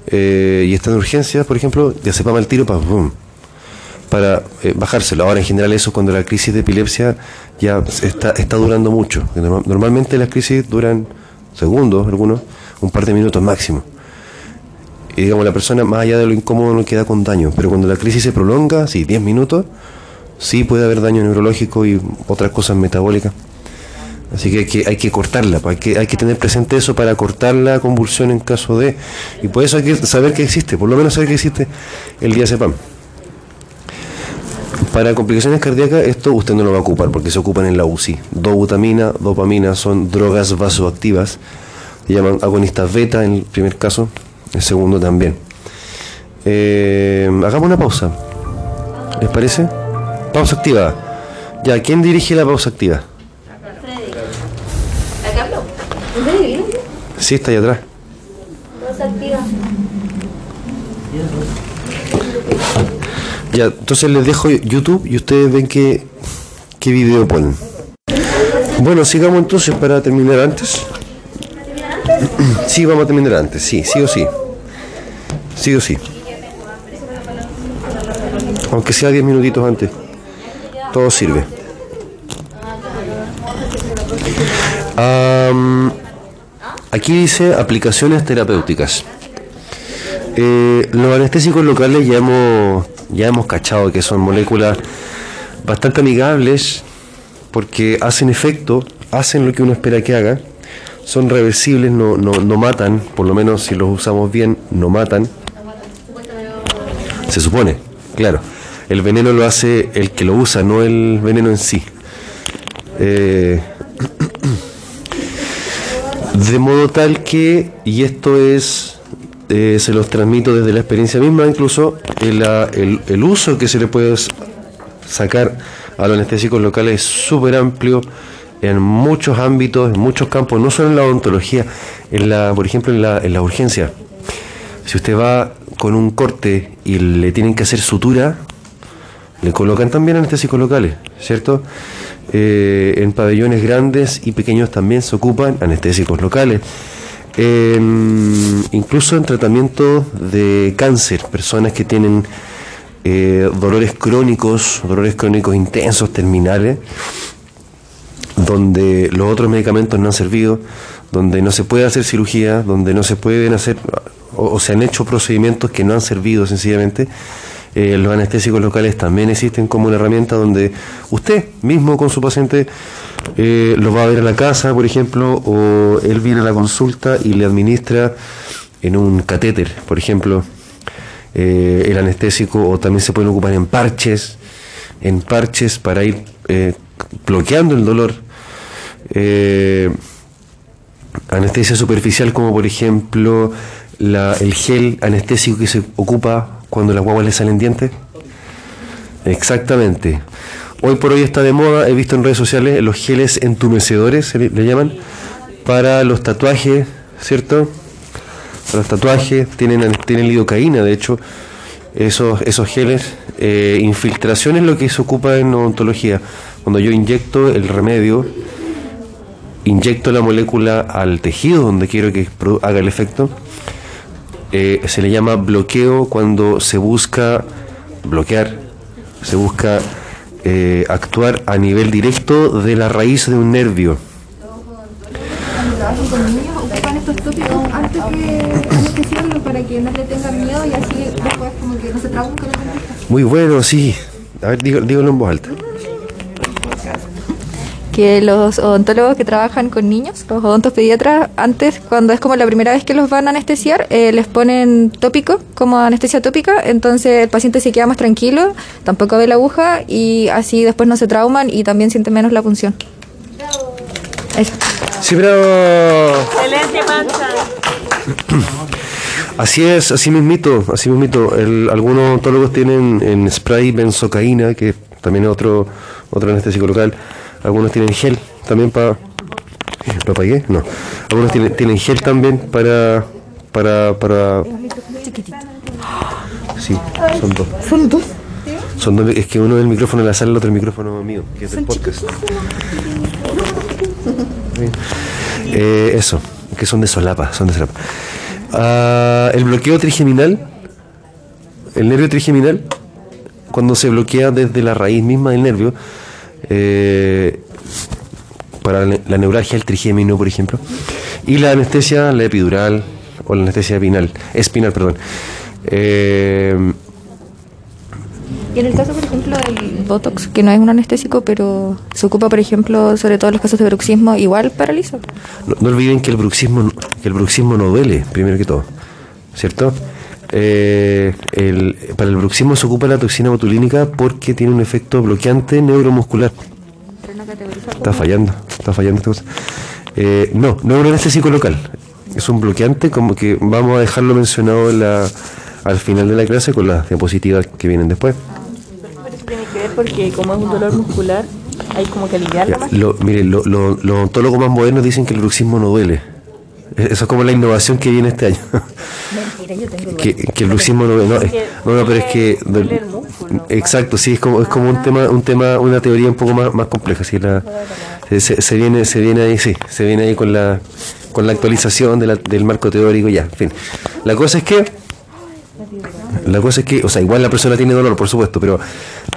Speaker 1: eh, y está en urgencias, por ejemplo, diazepam al tiro para para eh, bajárselo. Ahora, en general, eso cuando la crisis de epilepsia ya está, está durando mucho. Norma- Normalmente las crisis duran segundos, algunos, un par de minutos máximo. Y digamos, la persona, más allá de lo incómodo, no queda con daño. Pero cuando la crisis se prolonga, sí, 10 minutos, sí puede haber daño neurológico y otras cosas metabólicas. Así que hay que, hay que cortarla, pues, hay que, hay que tener presente eso para cortar la convulsión en caso de... Y por eso hay que saber que existe, por lo menos saber que existe el diazepam. Para complicaciones cardíacas, esto usted no lo va a ocupar porque se ocupan en la UCI. Dobutamina, dopamina son drogas vasoactivas. Se llaman agonistas beta en el primer caso, el segundo también. Eh, hagamos una pausa. ¿Les parece? Pausa activa. Ya, ¿quién dirige la pausa activa? Sí, está ahí atrás. Ya, entonces les dejo YouTube y ustedes ven qué, qué video ponen. Bueno, sigamos entonces para terminar antes. Sí, vamos a terminar antes, sí, sí o sí. Sí o sí. Aunque sea 10 minutitos antes. Todo sirve. Am, aquí dice aplicaciones terapéuticas. Eh, los anestésicos locales ya hemos, ya hemos cachado que son moléculas bastante amigables porque hacen efecto, hacen lo que uno espera que haga, son reversibles, no, no, no matan, por lo menos si los usamos bien, no matan. Se supone, claro. El veneno lo hace el que lo usa, no el veneno en sí. Eh, de modo tal que, y esto es, eh, se los transmito desde la experiencia misma, incluso el, ah, el- uso que se le puede sacar a los anestésicos locales es súper amplio en muchos ámbitos, en muchos campos, no solo en la odontología, en la, por ejemplo en la, en la urgencia. Si usted va con un corte y le tienen que hacer sutura, le colocan también anestésicos locales, ¿cierto? Eh, en pabellones grandes y pequeños también se ocupan anestésicos locales. En- incluso en tratamiento de cáncer, personas que tienen eh, dolores crónicos, dolores crónicos intensos, terminales, donde los otros medicamentos no han servido, donde no se puede hacer cirugía, donde no se pueden hacer, o, se han hecho procedimientos que no han servido sencillamente. Eh, los anestésicos locales también existen como una herramienta donde usted mismo con su paciente eh, lo va a ver a la casa, por ejemplo, o él viene a la consulta y le administra en un catéter, por ejemplo, eh, el anestésico, o también se pueden ocupar en parches, en parches para ir eh, bloqueando el dolor. Anestesia superficial como por ejemplo la- el gel anestésico que se ocupa cuando las guaguas le salen dientes. Exactamente. Hoy por hoy está de moda, he visto en redes sociales los geles entumecedores, se le, llaman, para los tatuajes, ¿cierto? Para los tatuajes, tienen, tienen lidocaína, de hecho, esos, esos geles. Eh, infiltración es lo que se ocupa en odontología. Cuando yo inyecto el remedio, inyecto la molécula al tejido donde quiero que haga el efecto. Eh, se le llama bloqueo cuando se busca bloquear, se busca eh, actuar a nivel directo de la raíz de un nervio. Muy bueno, sí. A ver, digo- dígalo en voz alta.
Speaker 5: Que los odontólogos que trabajan con niños, los odontopediatras, antes, cuando es como la primera vez que los van a anestesiar, eh, les ponen tópico, como anestesia tópica, entonces el paciente se queda más tranquilo, tampoco ve la aguja y así después no se trauman y también siente menos la punción. Eso.
Speaker 1: Sí, bravo.
Speaker 6: Excelente, Panza.
Speaker 1: Así es, así mismito, así mismito. El, algunos odontólogos tienen en spray benzocaína, que también es otro, otro anestésico local. Algunos tienen gel también para... ¿Lo apagué? No. Algunos tienen, tienen gel también para... para, para... Sí, son dos.
Speaker 5: ¿Son dos?
Speaker 1: Son dos, es que uno es el micrófono de la sala, el otro el micrófono mío, que es del podcast. Eh, eso, que son de solapa, son de solapa. Ah, el bloqueo trigeminal, el nervio trigeminal, cuando se bloquea desde la raíz misma del nervio, eh, para la neuralgia, el trigémino, por ejemplo, y la anestesia, la epidural, o la anestesia espinal, espinal, perdón. Eh,
Speaker 5: Y en el caso, por ejemplo, del Botox, que no es un anestésico, pero se ocupa, por ejemplo, sobre todo en los casos de bruxismo, igual paraliza.
Speaker 1: No, no olviden que el bruxismo que el bruxismo no duele, primero que todo, ¿cierto? Eh, el- para el bruxismo se ocupa la toxina botulínica porque tiene un efecto bloqueante neuromuscular. Está fallando, está fallando esta cosa. Eh, no, no es un anestésico local. Es un bloqueante, como que vamos a dejarlo mencionado en la- al final de la clase con las diapositivas que vienen después.
Speaker 6: Pero eso tiene que ver porque como es un dolor muscular, hay como que aliviarlo
Speaker 1: lo, mire, lo- lo- los odontólogos más modernos dicen que el bruxismo no duele. E- Eso es como la innovación que viene este año. que, que el bruxismo no. No, eh, no, no, pero es que... Exacto, sí, es como, es como un tema, un tema, una teoría un poco más, más compleja. Sí, la, se, se- se viene, se viene ahí, sí, se viene ahí con la, con la actualización de la- del marco teórico, ya, en fin. La cosa es que la cosa es que, o sea, igual la persona tiene dolor, por supuesto, pero,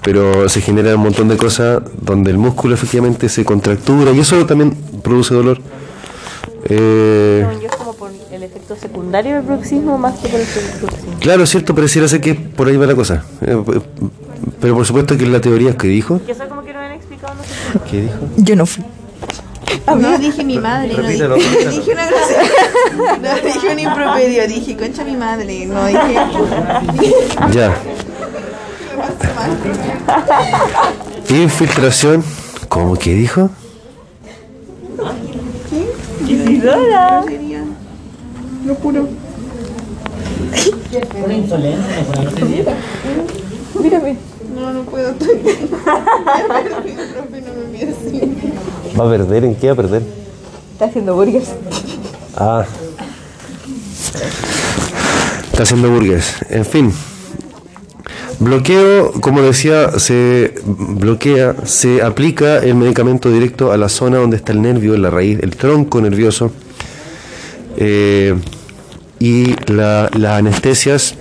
Speaker 1: pero se genera un montón de cosas donde el músculo efectivamente se contractura y eso también produce dolor. Eh,
Speaker 6: Según yo es como por el efecto secundario del bruxismo más que por el bruxismo.
Speaker 1: claro, es cierto, pareciera ser que por ahí va la cosa. Eh, pero por supuesto que la teoría que dijo.
Speaker 6: Que eso como que no me han explicado, no sé.
Speaker 1: ¿Qué dijo?
Speaker 5: Yo no fui.
Speaker 7: No, dije mi madre. No, dije, dije una cosa. No, dije un improperio. Dije, concha mi madre. No, dije.
Speaker 1: Ya. Infiltración. ¿Cómo que dijo?
Speaker 6: Isidora.
Speaker 7: Lo juro.
Speaker 5: Mírame.
Speaker 7: No, no puedo. Estoy bien. Profe, no me mires así.
Speaker 1: ¿Va a perder? ¿En qué va a perder?
Speaker 5: Está haciendo burgers.
Speaker 1: Ah. Está haciendo burgers. En fin. Bloqueo, como decía, se bloquea, se aplica el medicamento directo a la zona donde está el nervio, la raíz, el tronco nervioso. Eh, y la- las anestesias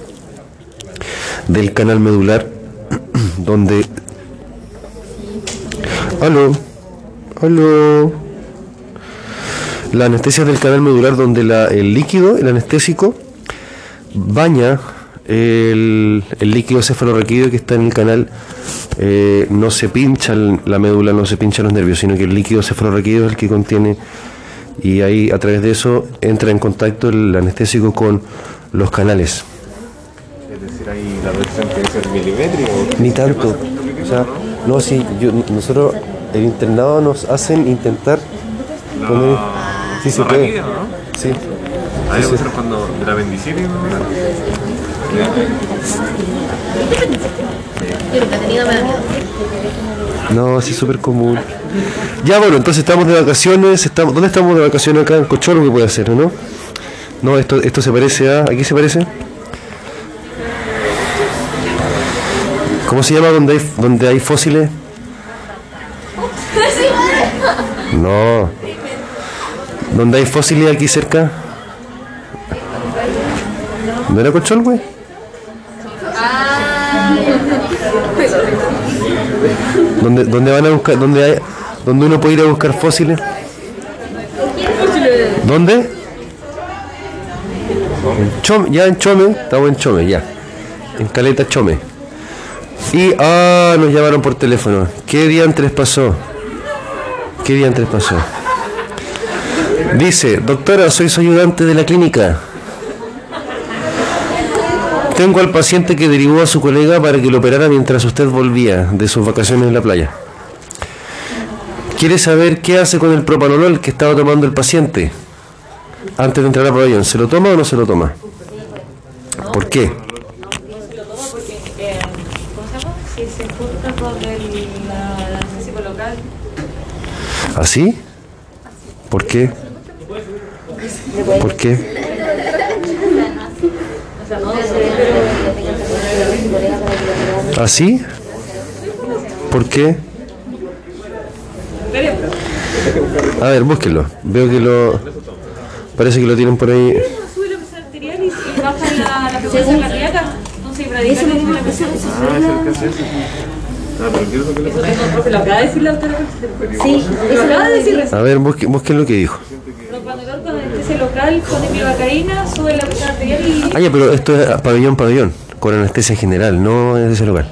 Speaker 1: del canal medular, donde... Aló, aló. La anestesia del canal medular donde la- el líquido, el anestésico, baña el, el líquido cefalorraquídeo que está en el canal. eh, no se pincha la médula, no se pincha los nervios, sino que el líquido cefalorraquídeo es el que contiene y ahí a través de eso entra en contacto el anestésico con los canales.
Speaker 3: Es decir, ahí la versión que ser milimétrica.
Speaker 1: Ni tanto. O sea, no, sí, yo, nosotros, el internado nos hacen intentar poner... Sí, se puede.
Speaker 3: ¿no?
Speaker 1: Sí.
Speaker 3: Ahí ser cuando de la ¿no?
Speaker 1: Sí, es súper común. Ya, bueno, entonces estamos de vacaciones. Estamos, ¿Dónde estamos de vacaciones acá? En Cocholo, que puede ser, no? No, esto, esto se parece a... ¿Aquí se parece? ¿Cómo se llama donde hay, donde hay fósiles? No. ¿Dónde hay fósiles aquí cerca? ¿No era Cochol, güey? ¿Dónde, dónde van a buscar, dónde hay, dónde uno puede ir a buscar fósiles? ¿Dónde? En Chome, ya en Chome, estamos en Chome, ya. En Caleta Chome. Y, ah, nos llamaron por teléfono. ¿Qué día antes pasó? ¿Qué día antes pasó? Dice, doctora, soy su ayudante de la clínica. Tengo al paciente que derivó a su colega para que lo operara mientras usted volvía de sus vacaciones en la playa. Quiere saber qué hace con el propanolol que estaba tomando el paciente antes de entrar al pabellón. ¿Se lo toma o no se lo toma? ¿Por qué? ¿Así? ¿Por qué? ¿Por qué? ¿Así? ¿Por qué? A ver, búsquenlo. Veo que lo... Parece que lo tienen por ahí.
Speaker 2: sube la presión arterial y, baja la, frecuencia cardíaca. Entonces, radicalmente la presión. Eso tengo, profe, lo acaba de decir la doctora.
Speaker 4: Sí,
Speaker 2: Lo acaba de decir recién.
Speaker 1: A ver, busquen, busquen lo que dijo.
Speaker 2: Con anestesia local, con emilobacaína, sube la presión arterial y...
Speaker 1: Ah, ya, pero esto es pabellón, pabellón, con anestesia general, no anestesia local.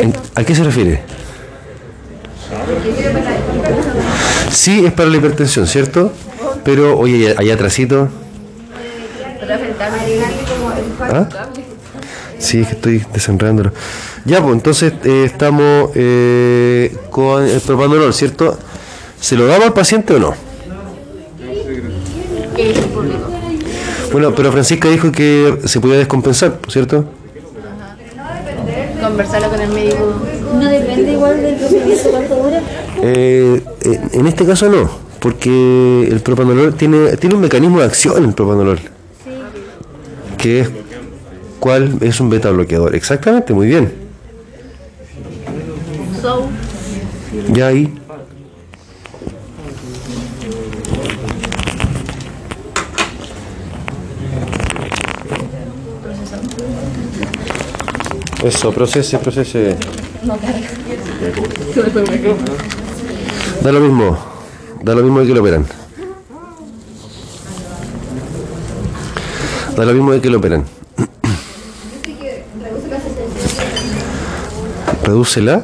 Speaker 1: ¿En- ¿A qué se refiere? Sí, es para la hipertensión, ¿cierto? Pero, oye, allá atrásito. ¿Ah? Sí, es que estoy desenredándolo. Ya, pues entonces eh, estamos eh, con el ¿cierto? ¿Se lo damos al paciente o no? Bueno, pero Francisca dijo que se podía descompensar, ¿cierto?
Speaker 6: Conversarlo con el médico.
Speaker 4: No depende igual del procedimiento cuánto dura.
Speaker 1: Eh, en este caso no, porque el propanolol tiene, tiene un mecanismo de acción el propanolol. Que es, ¿cuál es un beta bloqueador? Exactamente, muy bien. Ya ahí. Eso, procese, procese. Da lo mismo, da lo mismo de que lo operan. Da lo mismo de que lo operan. ¿Redúcela?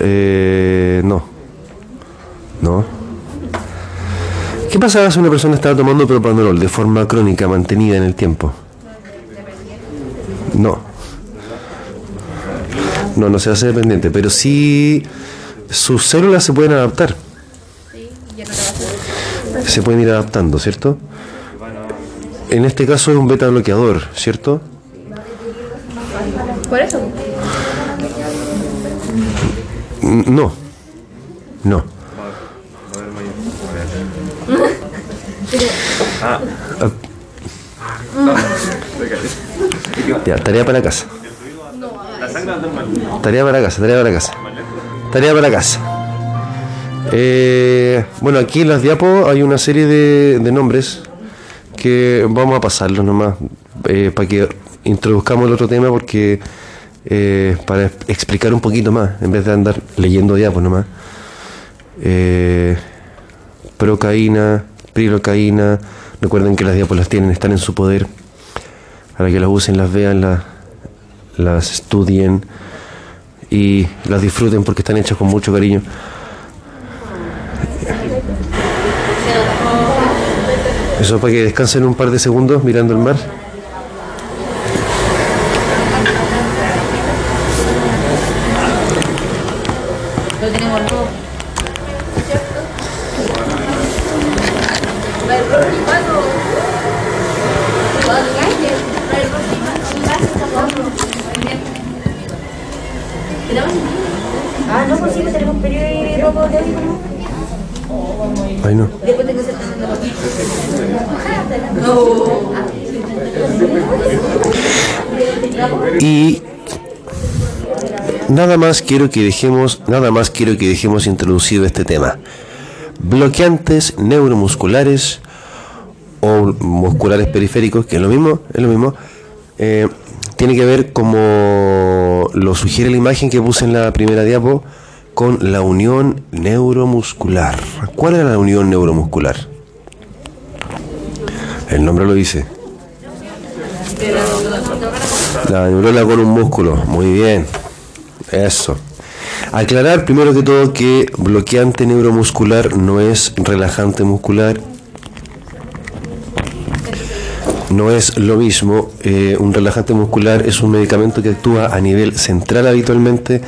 Speaker 1: Eh, no. No. ¿Qué pasaba si una persona estaba tomando propanolol de forma crónica, mantenida en el tiempo? No. No, no se hace dependiente, pero sí sus células se pueden adaptar. Se pueden ir adaptando, ¿cierto? En este caso es un beta bloqueador, ¿cierto?
Speaker 6: Por eso.
Speaker 1: No. No. Ya, tarea para casa. Tarea para casa, tarea para casa. Tarea para casa. Eh, bueno, aquí en las diapos hay una serie de, de nombres que vamos a pasarlos nomás eh, para que introduzcamos el otro tema porque eh, para explicar un poquito más en vez de andar leyendo diapos nomás. Procaína, prilocaína, recuerden que las diapos las tienen, están en su poder para que las usen, las vean, las, estudien y las disfruten porque están hechas con mucho cariño. Eso para que descansen un par de segundos mirando el mar. Nada más quiero que dejemos, nada más quiero que dejemos introducido este tema. Bloqueantes neuromusculares o musculares periféricos, que es lo mismo, es lo mismo. eh, tiene que ver como lo sugiere la imagen que puse en la primera diapo con la unión neuromuscular. ¿Cuál era la unión neuromuscular? El nombre lo dice. La neurona con un músculo. Muy bien. Eso. Aclarar primero que todo que bloqueante neuromuscular no es relajante muscular. No es lo mismo. Eh, un relajante muscular es un medicamento que actúa a nivel central habitualmente,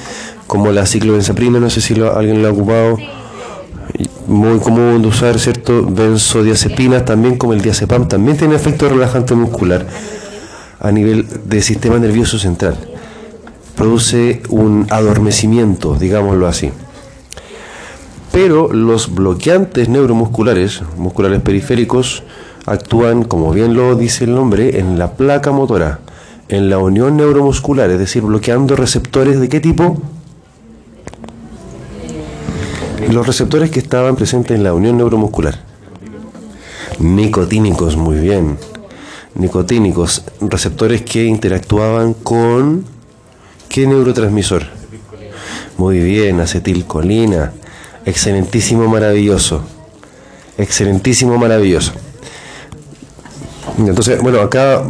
Speaker 1: como la ciclobenzaprina, no sé si lo- alguien lo ha ocupado. Muy común de usar, ¿cierto? Benzodiazepinas, también como el diazepam, también tiene efecto relajante muscular a nivel del sistema nervioso central. Produce un adormecimiento, digámoslo así. Pero los bloqueantes neuromusculares, musculares periféricos, actúan, como bien lo dice el nombre, en la placa motora, en la unión neuromuscular, es decir, bloqueando receptores de qué tipo? Los receptores que estaban presentes en la unión neuromuscular. Nicotínicos, muy bien. Nicotínicos, receptores que interactuaban con ¿qué neurotransmisor? Muy bien, acetilcolina. Excelentísimo, maravilloso. Excelentísimo, maravilloso. Entonces, bueno, acá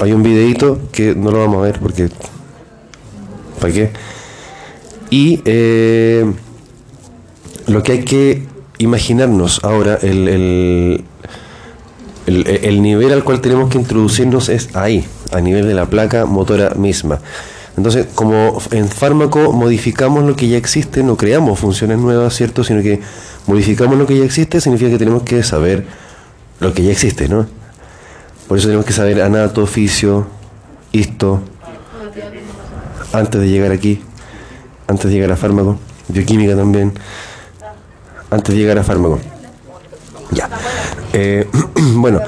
Speaker 1: hay un videito que no lo vamos a ver porque ¿para qué? Y eh, lo que hay que imaginarnos ahora, el, el, el- el nivel al cual tenemos que introducirnos es ahí, a nivel de la placa motora misma. Entonces, como en fármaco modificamos lo que ya existe, no creamos funciones nuevas, ¿cierto? Sino que modificamos lo que ya existe, significa que tenemos que saber lo que ya existe, ¿no? Por eso tenemos que saber anato, oficio, histo, antes de llegar aquí, antes de llegar a fármaco, bioquímica también, antes de llegar a fármaco. Ya. Eh, bueno,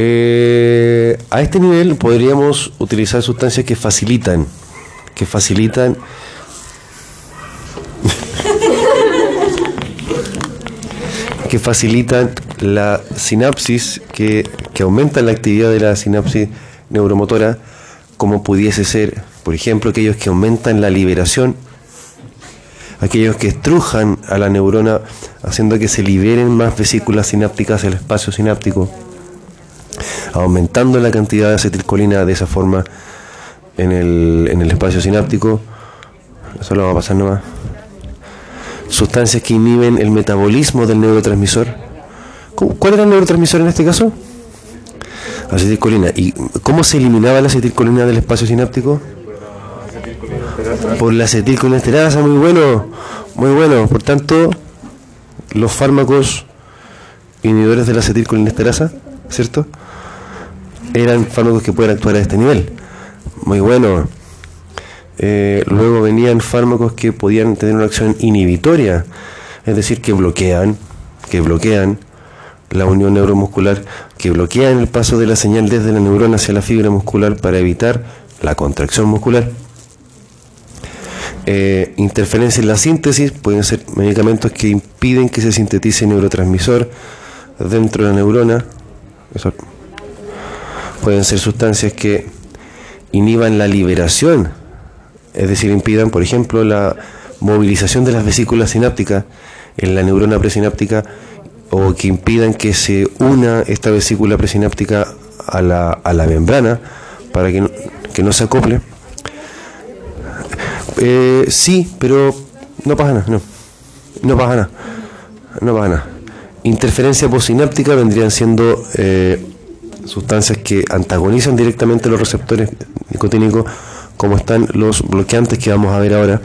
Speaker 1: eh, a este nivel podríamos utilizar sustancias que facilitan, que facilitan que facilitan la sinapsis, que, que aumentan la actividad de la sinapsis neuromotora, como pudiese ser, por ejemplo, aquellos que aumentan la liberación, aquellos que estrujan a la neurona, haciendo que se liberen más vesículas sinápticas del espacio sináptico, aumentando la cantidad de acetilcolina de esa forma en el, en el espacio sináptico. Eso lo va a pasar nomás sustancias que inhiben el metabolismo del neurotransmisor. ¿Cómo- ¿Cuál era el neurotransmisor en este caso? Acetilcolina. ¿Y cómo se eliminaba la acetilcolina del espacio sináptico? Por la acetilcolinesterasa, muy bueno, muy bueno. Por tanto, los fármacos inhibidores de la acetilcolinesterasa, ¿cierto? Eran fármacos que pueden actuar a este nivel. Muy bueno. Eh, luego venían fármacos que podían tener una acción inhibitoria, es decir, que bloquean, que bloquean la unión neuromuscular, que bloquean el paso de la señal desde la neurona hacia la fibra muscular para evitar la contracción muscular. Eh, interferencia en la síntesis pueden ser medicamentos que impiden que se sintetice neurotransmisor dentro de la neurona. Pueden ser sustancias que inhiban la liberación es decir, impidan, por ejemplo, la movilización de las vesículas sinápticas en la neurona presináptica o que impidan que se una esta vesícula presináptica a la, a la membrana para que no, que no se acople. Eh, sí, pero no pasa nada, no. No pasa nada. No pasa nada. Interferencia posináptica vendrían siendo eh, sustancias que antagonizan directamente los receptores nicotínicos, como están los bloqueantes que vamos a ver ahora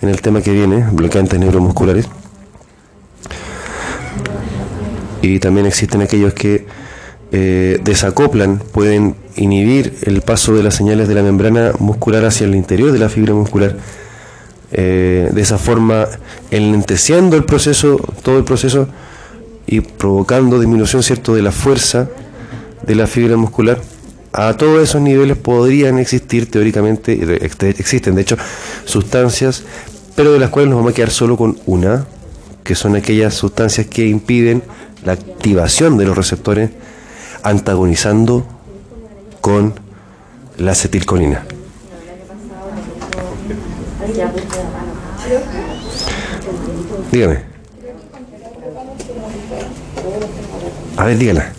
Speaker 1: en el tema que viene, bloqueantes neuromusculares. Y también existen aquellos que eh, desacoplan, pueden inhibir el paso de las señales de la membrana muscular hacia el interior de la fibra muscular. Eh, de esa forma, enlenteciendo el proceso, todo el proceso, y provocando disminución cierto de la fuerza de la fibra muscular. A todos esos niveles podrían existir teóricamente, ex- existen de hecho, sustancias, pero de las cuales nos vamos a quedar solo con una, que son aquellas sustancias que impiden la activación de los receptores antagonizando con la acetilcolina. Dígame. A ver, dígala.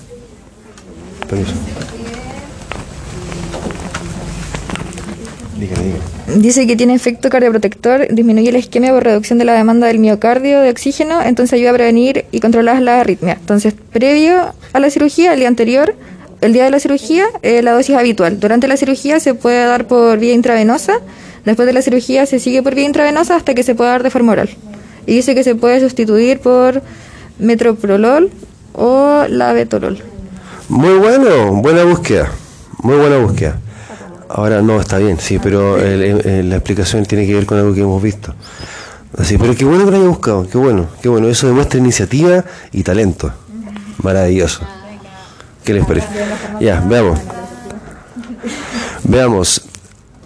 Speaker 5: Dice que tiene efecto cardioprotector, disminuye la isquemia por reducción de la demanda del miocardio de oxígeno, entonces ayuda a prevenir y controlar la arritmia. Entonces, previo a la cirugía, el día anterior, el día de la cirugía, eh, la dosis habitual. Durante la cirugía se puede dar por vía intravenosa, después de la cirugía se sigue por vía intravenosa hasta que se pueda dar de forma oral. Y dice que se puede sustituir por metoprolol o labetalol.
Speaker 1: Muy bueno, buena búsqueda. Muy buena búsqueda. Ahora no, está bien, sí, pero el- la explicación tiene que ver con algo que hemos visto. Así, pero qué bueno que lo haya buscado, qué bueno, qué bueno. Eso demuestra iniciativa y talento. Maravilloso. ¿Qué les parece? Ya, veamos. Veamos.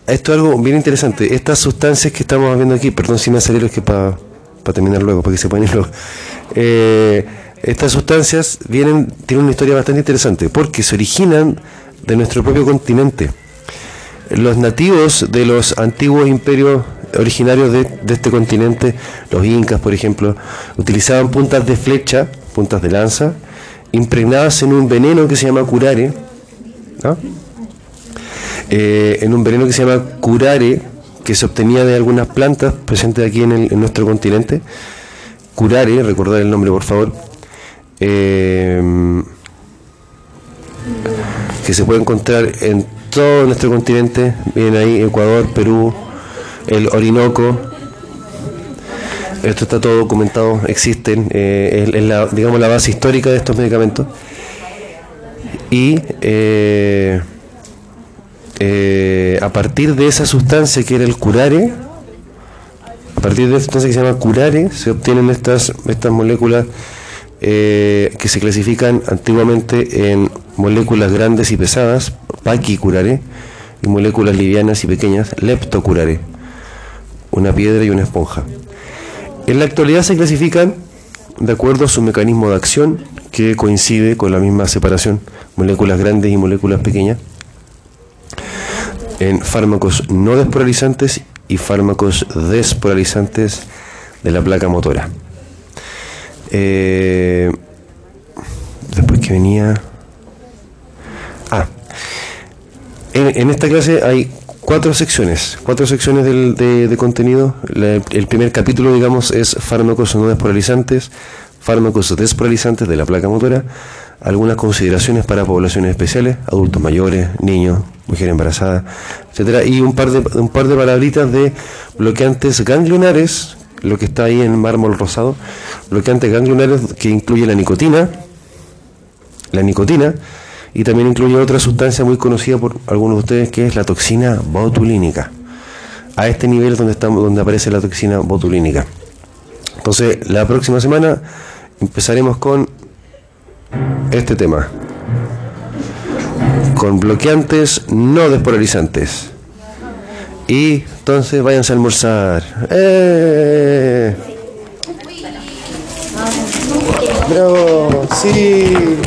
Speaker 1: Esto es algo bien interesante. Estas sustancias que estamos viendo aquí, perdón si me acelero, es que para terminar luego, para que se puedan ir luego. Eh, estas sustancias vienen, tienen una historia bastante interesante, porque se originan de nuestro propio continente. Los nativos de los antiguos imperios originarios de, este continente, los incas, por ejemplo, utilizaban puntas de flecha, puntas de lanza, impregnadas en un veneno que se llama curare, ¿no? Eh, en un veneno que se llama curare, que se obtenía de algunas plantas presentes aquí en, en nuestro continente. Curare, recordar el nombre por favor, eh, que se puede encontrar en todo nuestro continente, vienen ahí Ecuador, Perú, el Orinoco, esto está todo documentado, existen, eh, es, la, digamos la base histórica de estos medicamentos. Y eh, eh, a partir de esa sustancia que era el curare, a partir de esa sustancia que se llama curare, se obtienen estas, estas moléculas eh, que se clasifican antiguamente en moléculas grandes y pesadas, paquicurare, y moléculas livianas y pequeñas, leptocurare, una piedra y una esponja. En la actualidad se clasifican de acuerdo a su mecanismo de acción, que coincide con la misma separación, moléculas grandes y moléculas pequeñas, en fármacos no despolarizantes y fármacos despolarizantes de la placa motora. Eh, después que venía... Ah, en, esta clase hay cuatro secciones, cuatro secciones del- de, contenido. La- el primer capítulo, digamos, es fármacos no despolarizantes, fármacos despolarizantes de la placa motora, algunas consideraciones para poblaciones especiales, adultos mayores, niños, mujeres embarazadas, etcétera, y un par de un par de palabritas de bloqueantes ganglionares, lo que está ahí en mármol rosado, bloqueantes ganglionares que incluye la nicotina, la nicotina y también incluye otra sustancia muy conocida por algunos de ustedes que es la toxina botulínica. A este nivel es donde estamos donde aparece la toxina botulínica. Entonces, la próxima semana empezaremos con este tema. Con bloqueantes no despolarizantes. Y entonces váyanse a almorzar. ¡Eh! ¡Bravo! ¡Sí!